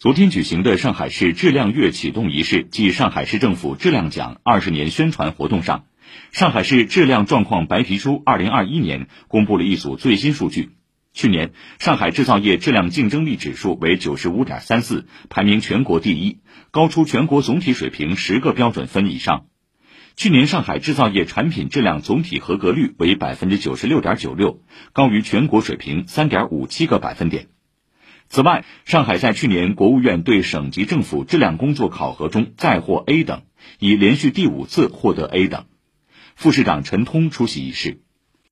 昨天举行的上海市质量月启动仪式暨上海市政府质量奖二十年宣传活动上，上海市质量状况白皮书二零二一年公布了一组最新数据。去年，上海制造业质量竞争力指数为九十五点三四，排名全国第一，高出全国总体水平十个标准分以上。去年，上海制造业产品质量总体合格率为百分之九十六点九六，高于全国水平三点五七个百分点。此外，上海在去年国务院对省级政府质量工作考核中再获 A 等，已连续第五次获得 A 等。副市长陈通出席仪式。